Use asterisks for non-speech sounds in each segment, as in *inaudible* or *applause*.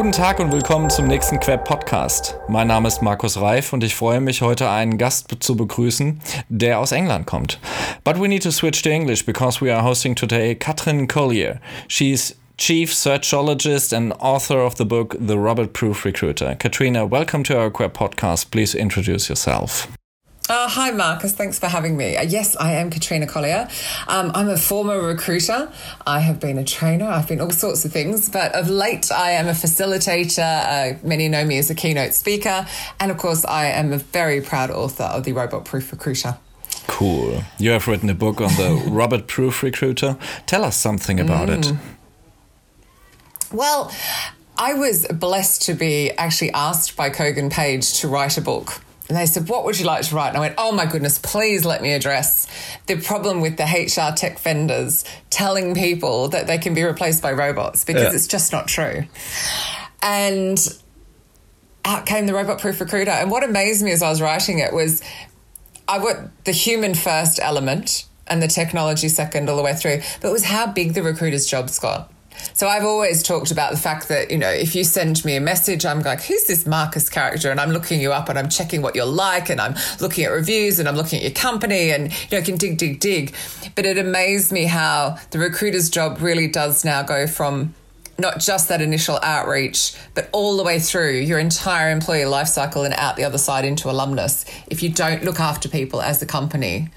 Guten Tag und willkommen zum nächsten Queb Podcast. Mein Name ist Markus Reif und ich freue mich, heute einen Gast zu begrüßen, der aus England kommt. But we need to switch to English because we are hosting today Katrin Collier. She's Chief Searchologist and author of the book The Robot Proof Recruiter. Katrina, welcome to our Queb podcast. Please introduce yourself. Uh, hi, Marcus. Thanks for having me. Uh, yes, I am Katrina Collier. Um, I'm a former recruiter. I have been a trainer. I've been all sorts of things, but of late, I am a facilitator. Uh, many know me as a keynote speaker. And of course, I am a very proud author of the Robot Proof Recruiter. Cool. You have written a book on the *laughs* Robot Proof Recruiter. Tell us something about mm. it. Well, I was blessed to be actually asked by Kogan Page to write a book and they said, What would you like to write? And I went, Oh my goodness, please let me address the problem with the HR tech vendors telling people that they can be replaced by robots because yeah. it's just not true. And out came the robot proof recruiter. And what amazed me as I was writing it was I got the human first element and the technology second all the way through, but it was how big the recruiter's jobs got. So I've always talked about the fact that, you know, if you send me a message, I'm like, who's this Marcus character? And I'm looking you up and I'm checking what you're like and I'm looking at reviews and I'm looking at your company and, you know, I can dig, dig, dig. But it amazed me how the recruiter's job really does now go from not just that initial outreach, but all the way through your entire employee life cycle and out the other side into alumnus. If you don't look after people as a company,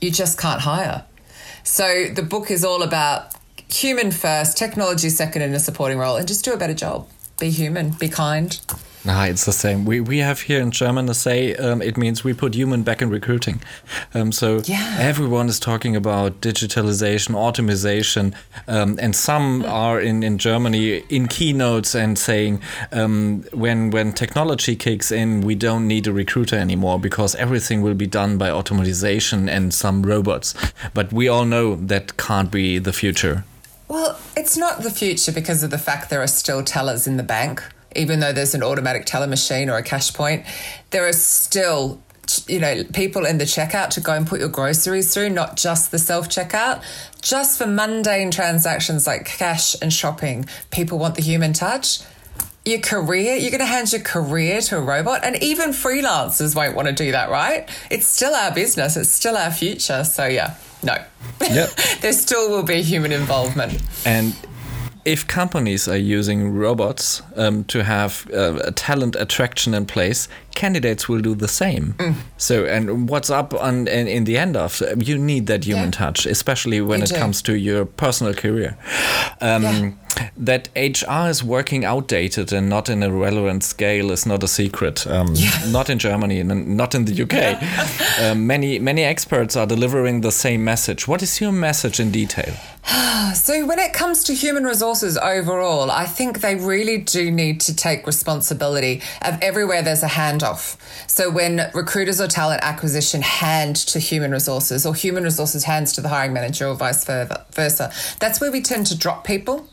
you just can't hire. So the book is all about human first, technology second in a supporting role, and just do a better job. Be human, be kind. Nah, it's the same. We we have here in German a say um, it means we put human back in recruiting. Um, so yeah. everyone is talking about digitalization, automation, um, and some are in, in Germany in keynotes and saying um, when when technology kicks in, we don't need a recruiter anymore because everything will be done by automation and some robots. But we all know that can't be the future. Well, it's not the future because of the fact there are still tellers in the bank. Even though there's an automatic teller machine or a cash point, there are still you know, people in the checkout to go and put your groceries through, not just the self checkout. Just for mundane transactions like cash and shopping, people want the human touch. Your career, you're going to hand your career to a robot, and even freelancers won't want to do that, right? It's still our business, it's still our future. So, yeah. No. Yep. *laughs* there still will be human involvement. And if companies are using robots um, to have uh, a talent attraction in place, candidates will do the same. Mm. So, and what's up on in, in, the end of you need that human yeah. touch, especially when you it do. comes to your personal career. Um, yeah that HR is working outdated and not in a relevant scale is not a secret. Um, yeah. Not in Germany and not in the UK. Yeah. uh, *laughs* many many experts are delivering the same message. What is your message in detail? *sighs* so when it comes to human resources overall, I think they really do need to take responsibility of everywhere there's a handoff. So when recruiters or talent acquisition hand to human resources or human resources hands to the hiring manager or vice versa, that's where we tend to drop people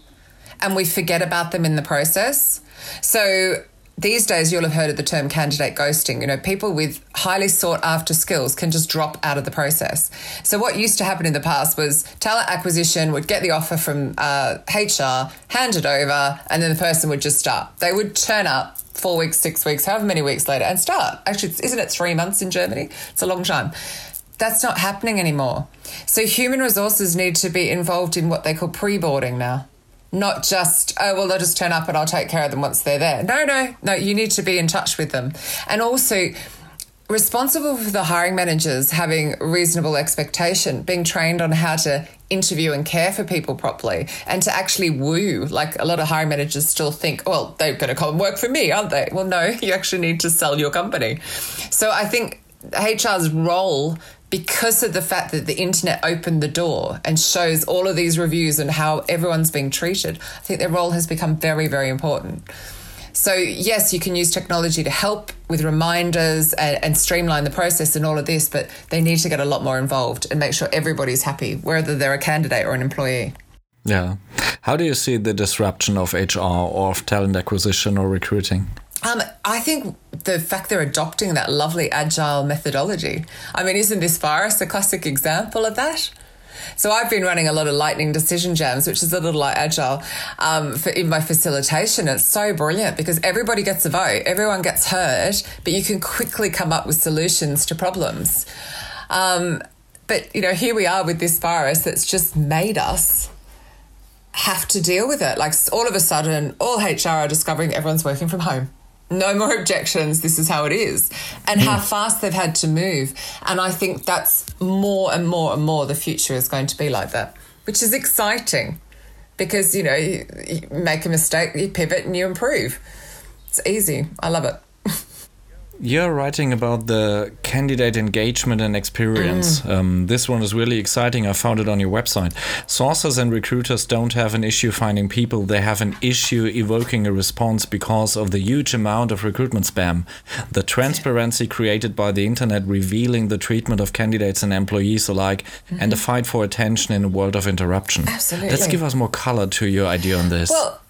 and we forget about them in the process. So these days you'll have heard of the term candidate ghosting. You know, people with highly sought after skills can just drop out of the process. So what used to happen in the past was talent acquisition would get the offer from uh, HR, hand it over, and then the person would just start. They would turn up four weeks, six weeks, however many weeks later, and start. Actually, isn't it three months in Germany? It's a long time. That's not happening anymore. So human resources need to be involved in what they call pre-boarding now not just oh well they'll just turn up and I'll take care of them once they're there. No, no, no. You need to be in touch with them, and also responsible for the hiring managers having reasonable expectation, being trained on how to interview and care for people properly and to actually woo. Like a lot of hiring managers still think, well, they're going to come and work for me, aren't they? Well, no, *laughs* you actually need to sell your company. So I think HR's role because of the fact that the internet opened the door and shows all of these reviews and how everyone's being treated, I think their role has become very, very important. So, yes, you can use technology to help with reminders and, and, streamline the process and all of this, but they need to get a lot more involved and make sure everybody's happy, whether they're a candidate or an employee. Yeah. How do you see the disruption of HR or of talent acquisition or recruiting? Um, I think the fact they're adopting that lovely agile methodology. I mean, isn't this virus a classic example of that? So I've been running a lot of lightning decision jams, which is a little like agile um, for, in my facilitation. It's so brilliant because everybody gets a vote, everyone gets heard, but you can quickly come up with solutions to problems. Um, but you know, here we are with this virus that's just made us have to deal with it. Like all of a sudden, all HR are discovering everyone's working from home no more objections. This is how it is. And how hmm. fast they've had to move. And I think that's more and more and more the future is going to be like that, which is exciting because, you know, you, you make a mistake, you pivot and you improve. It's easy. I love it. You're writing about the candidate engagement and experience. Mm. Um, this one is really exciting. I found it on your website. Sources and recruiters don't have an issue finding people, they have an issue evoking a response because of the huge amount of recruitment spam. The transparency created by the internet revealing the treatment of candidates and employees alike, mm-hmm. and the fight for attention in a world of interruption. Absolutely. Let's give us more color to your idea on this. Well,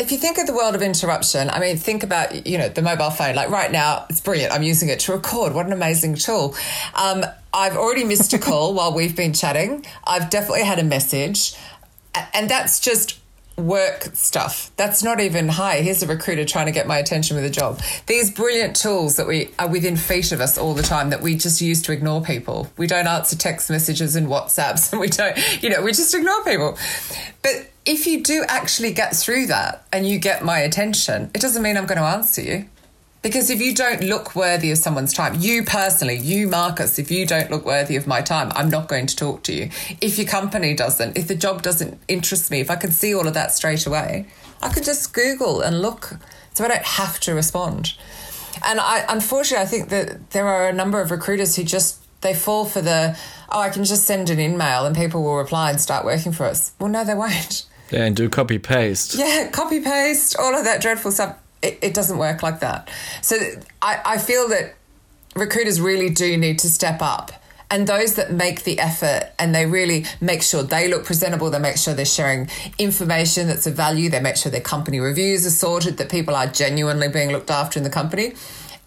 if you think of the world of interruption, I mean, think about, you know, the mobile phone. Like right now, it's brilliant. I'm using it to record. What an amazing tool. Um, I've already missed a call *laughs* while we've been chatting. I've definitely had a message. And that's just work stuff. That's not even, hi, here's a recruiter trying to get my attention with a job. These brilliant tools that we are within feet of us all the time that we just use to ignore people. We don't answer text messages and WhatsApps *laughs* and we don't, you know, we just ignore people. But if you do actually get through that and you get my attention, it doesn't mean I'm going to answer you. Because if you don't look worthy of someone's time, you personally, you Marcus, if you don't look worthy of my time, I'm not going to talk to you. If your company doesn't, if the job doesn't interest me, if I can see all of that straight away, I can just Google and look. So I don't have to respond. And I unfortunately I think that there are a number of recruiters who just they fall for the oh, I can just send an email and people will reply and start working for us. Well no they won't. Yeah, and do copy paste. Yeah, copy paste, all of that dreadful stuff. It, it doesn't work like that. So I, I feel that recruiters really do need to step up. And those that make the effort and they really make sure they look presentable, they make sure they're sharing information that's of value, they make sure their company reviews are sorted, that people are genuinely being looked after in the company.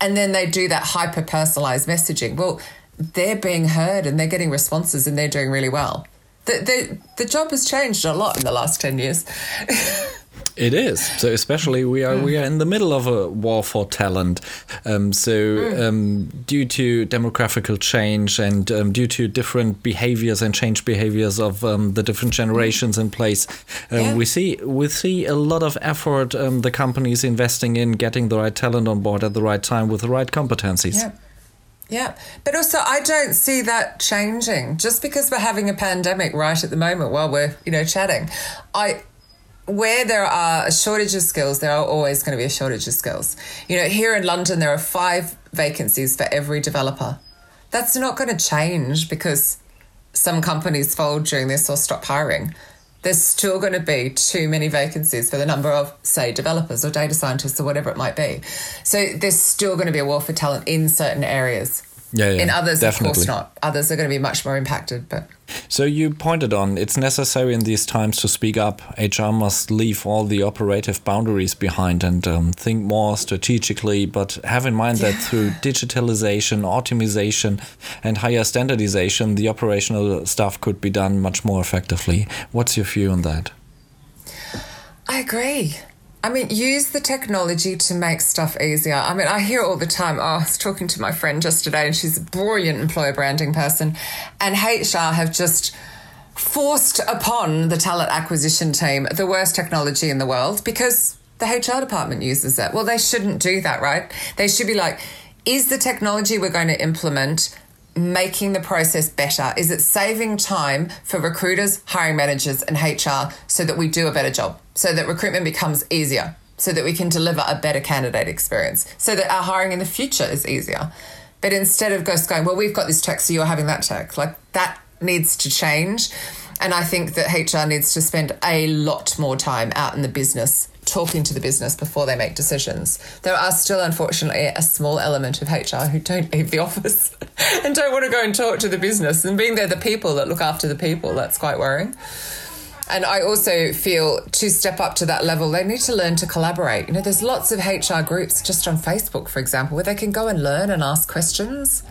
And then they do that hyper personalized messaging. Well, they're being heard and they're getting responses and they're doing really well the, the, the job has changed a lot in the last 10 years. *laughs* It is. So especially we are we are in the middle of a war for talent. Um, so um, due to demographical change and um, due to different behaviors and change behaviors of um, the different generations in place, um, yeah. we see we see a lot of effort um, the companies investing in getting the right talent on board at the right time with the right competencies. Yeah. Yeah. But also, I don't see that changing just because we're having a pandemic right at the moment while we're, you know, chatting. I, where there are a shortage of skills, there are always going to be a shortage of skills. You know, here in London, there are five vacancies for every developer. That's not going to change because some companies fold during this or stop hiring there's still going to be too many vacancies for the number of, say, developers or data scientists or whatever it might be. So there's still going to be a war for talent in certain areas. Yeah, yeah, in others, definitely. of course not. Others are going to be much more impacted. But so you pointed on it's necessary in these times to speak up. HR must leave all the operative boundaries behind and um, think more strategically, but have in mind yeah. that through digitalization, optimization, and higher standardization, the operational stuff could be done much more effectively. What's your view on that? I agree. I mean, use the technology to make stuff easier. I mean, I hear all the time. Oh, I was talking to my friend just today, and she's a brilliant employer branding person, and HR have just forced upon the talent acquisition team the worst technology in the world because the HR department uses it. Well, they shouldn't do that, right? They should be like, is the technology we're going to implement making the process better? Is it saving time for recruiters, hiring managers, and HR so that we do a better job, so that recruitment becomes easier, so that we can deliver a better candidate experience, so that our hiring in the future is easier? But instead of just going, well, we've got this tech, so you're having that tech, like that needs to change. And I think that HR needs to spend a lot more time out in the business talking to the business before they make decisions. There are still, unfortunately, a small element of HR who don't leave the *laughs* office and don't want to go and talk to the business. And being they're the people that look after the people, that's quite worrying. And I also feel to step up to that level, they need to learn to collaborate. You know, there's lots of HR groups just on Facebook, for example, where they can go and learn and ask questions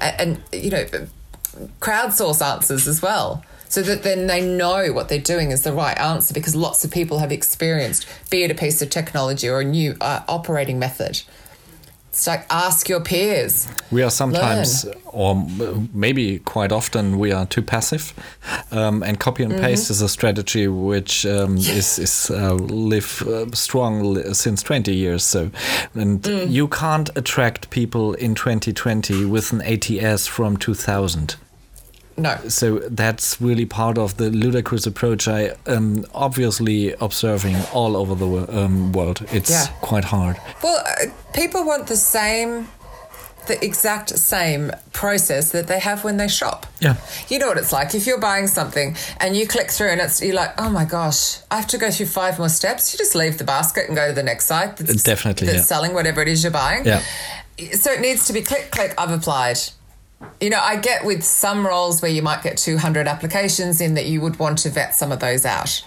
and, and you know, crowdsource answers as well so that then they know what they're doing is the right answer because lots of people have experienced, be it a piece of technology or a new uh, operating method. It's like ask your peers. We are sometimes, Learn. or maybe quite often, we are too passive, um, and copy and paste mm-hmm. is a strategy which um, is is uh, live uh, strong since twenty years. So, and mm. you can't attract people in 2020 with an ATS from 2000. No. So that's really part of the ludicrous approach I am obviously observing all over the um, world. It's yeah. quite hard. Well, uh, people want the same the exact same process that they have when they shop. Yeah. You know what it's like. If you're buying something and you click through and it's you're like, oh my gosh, I have to go through five more steps. You just leave the basket and go to the next site that's, Definitely, that's yeah. selling whatever it is you're buying. Yeah. So it needs to be click, click, I've applied you know, I get with some roles where you might get 200 applications in that you would want to vet some of those out.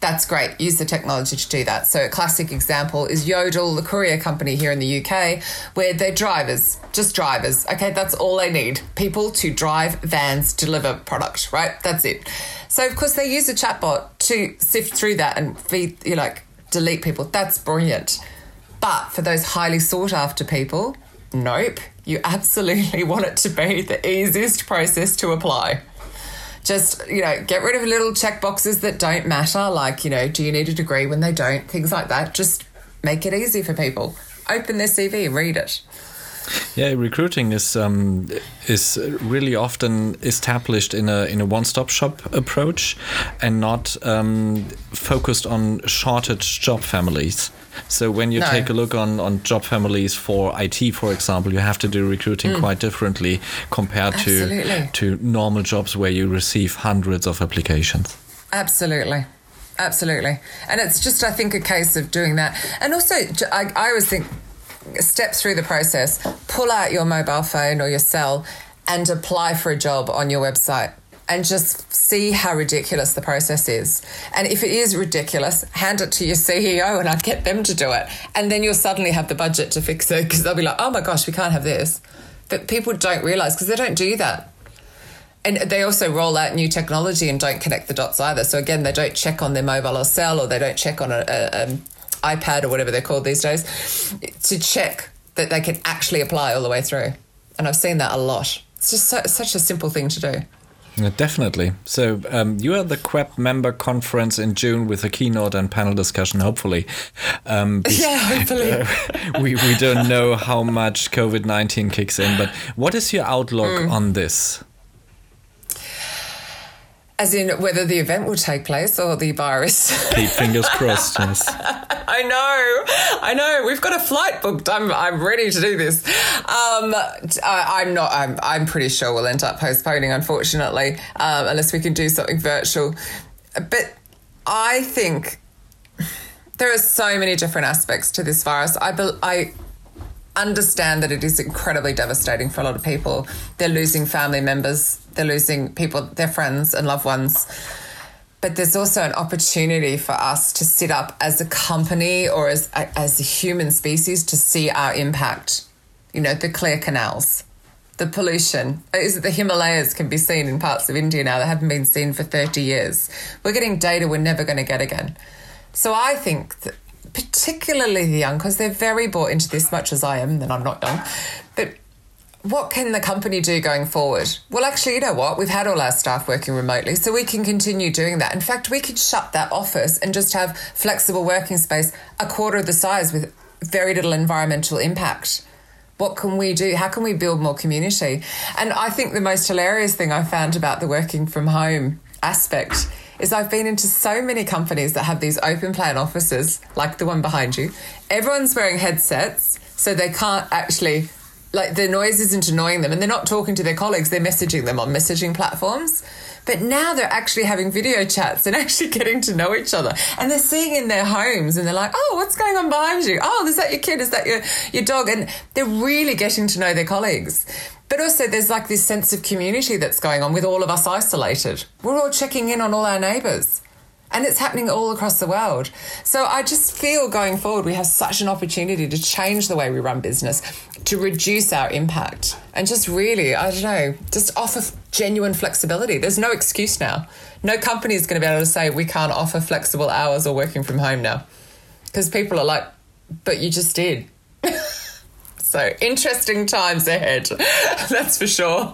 That's great. Use the technology to do that. So, a classic example is Yodel, the courier company here in the UK, where they're drivers, just drivers. Okay, that's all they need people to drive vans, deliver product, right? That's it. So, of course, they use a chatbot to sift through that and feed, you know, like delete people. That's brilliant. But for those highly sought after people, nope you absolutely *laughs* want it to be the easiest process to apply. Just, you know, get rid of little check boxes that don't matter, like, you know, do you need a degree when they don't, things like that. Just make it easy for people. Open their CV, read it. Yeah, recruiting is um, is really often established in a in a one stop shop approach, and not um, focused on shortage job families. So when you no. take a look on, on job families for IT, for example, you have to do recruiting mm. quite differently compared to to normal jobs where you receive hundreds of applications. Absolutely. Absolutely. And it's just, I think, a case of doing that. And also, I, I always think step through the process, pull out your mobile phone or your cell and apply for a job on your website and just see how ridiculous the process is. And if it is ridiculous, hand it to your CEO and I'd get them to do it. And then you'll suddenly have the budget to fix it because they'll be like, oh my gosh, we can't have this. But people don't realize because they don't do that. And they also roll out new technology and don't connect the dots either. So again, they don't check on their mobile or cell or they don't check on an iPad or whatever they're called these days to check that they can actually apply all the way through. And I've seen that a lot. It's just so, such a simple thing to do. Yeah, definitely. So um, you are at the Queb member conference in June with a keynote and panel discussion, hopefully. Um, *laughs* yeah, hopefully. Uh, *laughs* we, we don't know how much COVID 19 kicks in, but what is your outlook mm. on this? As in whether the event will take place or the virus. *laughs* Keep fingers crossed, yes. *laughs* I know, I know. We've got a flight booked. I'm, I'm ready to do this. Um, I, am not. I'm, I'm pretty sure we'll end up postponing, unfortunately, um, unless we can do something virtual. But I think there are so many different aspects to this virus. I, I understand that it is incredibly devastating for a lot of people. They're losing family members, they're losing people, their friends and loved ones. But there's also an opportunity for us to sit up as a company or as as a human species to see our impact. You know, the clear canals, the pollution. Uh, is it the Himalayas can be seen in parts of India now that haven't been seen for 30 years. We're getting data we're never going to get again. So I think that particularly the young, because they're very bought into this much as I am, then I'm not young. But what can the company do going forward? Well, actually, you know what? We've had all our staff working remotely, so we can continue doing that. In fact, we could shut that office and just have flexible working space a quarter of the size with very little environmental impact. What can we do? How can we build more community? And I think the most hilarious thing I found about the working from home aspect is I've been into so many companies that have these open plan offices, like the one behind you. Everyone's wearing headsets, so they can't actually like the noise isn't annoying them and they're not talking to their colleagues, they're messaging them on messaging platforms. But now they're actually having video chats and *laughs* actually getting to know each other. And they're seeing in their homes and they're like, oh, what's going on behind you? Oh, is that your kid? Is that your, your dog? And they're really getting to know their colleagues. But also, there's like this sense of community that's going on with all of us isolated. We're all checking in on all our neighbours. And it's happening all across the world. So I just feel going forward, we have such an opportunity to change the way we run business, to reduce our impact, and just really, I don't know, just offer genuine flexibility. There's no excuse now. No company is going to be able to say we can't offer flexible hours or working from home now. Because people are like, but you just did. So interesting times ahead. *laughs* That's for sure.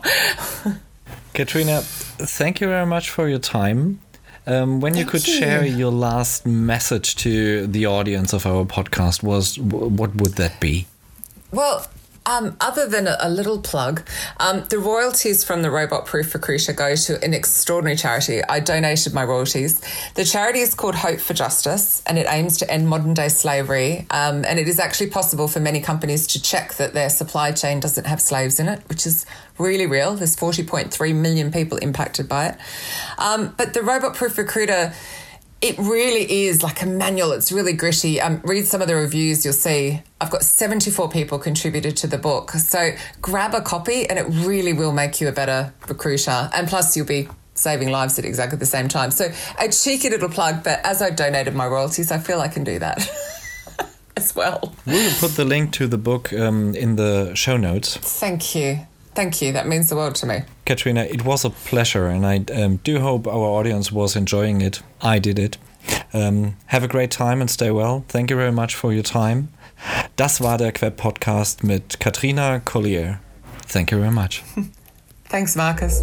Katrina, thank you very much for your time. Um, when Thank you could you. share your last message to the audience of our podcast, was what would that be? Well, um, other than a, a little plug, um, the royalties from the Robot Proof Recruiter go to an extraordinary charity. I donated my royalties. The charity is called Hope for Justice and it aims to end modern day slavery. Um, and it is actually possible for many companies to check that their supply chain doesn't have slaves in it, which is really real. There's 40.3 million people impacted by it. Um, but the Robot Proof Recruiter it really is like a manual. It's really gritty. Um, read some of the reviews, you'll see. I've got 74 people contributed to the book. So grab a copy and it really will make you a better recruiter. And plus, you'll be saving lives at exactly the same time. So a cheeky little plug, but as I've donated my royalties, I feel I can do that *laughs* as well. We'll put the link to the book um, in the show notes. Thank you. Thank you. That means the world to me. Katrina, it was a pleasure, and I um, do hope our audience was enjoying it. I did it. Um, have a great time and stay well. Thank you very much for your time. Das war der Queb Podcast mit Katrina Collier. Thank you very much. *laughs* Thanks, Marcus.